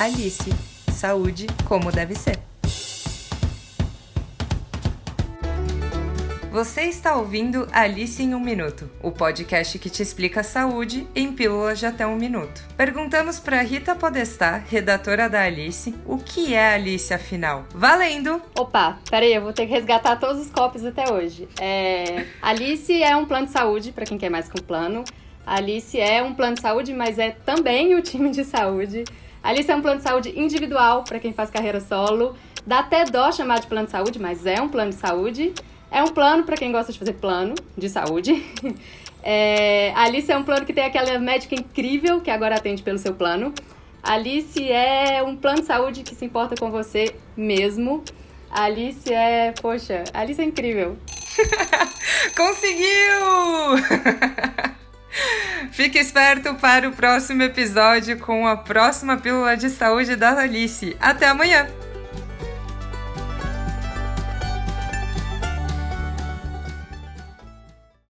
Alice. Saúde como deve ser. Você está ouvindo Alice em um Minuto, o podcast que te explica a saúde em pílulas de até um minuto. Perguntamos para Rita Podestá, redatora da Alice, o que é Alice afinal. Valendo! Opa, peraí, eu vou ter que resgatar todos os copos até hoje. É... Alice é um plano de saúde, para quem quer mais que um plano. Alice é um plano de saúde, mas é também o time de saúde. Alice é um plano de saúde individual, para quem faz carreira solo. Dá até dó chamar de plano de saúde, mas é um plano de saúde. É um plano para quem gosta de fazer plano de saúde. É, Alice é um plano que tem aquela médica incrível que agora atende pelo seu plano. Alice é um plano de saúde que se importa com você mesmo. Alice é, poxa, Alice é incrível. Conseguiu! Fique esperto para o próximo episódio com a próxima pílula de saúde da Alice. Até amanhã!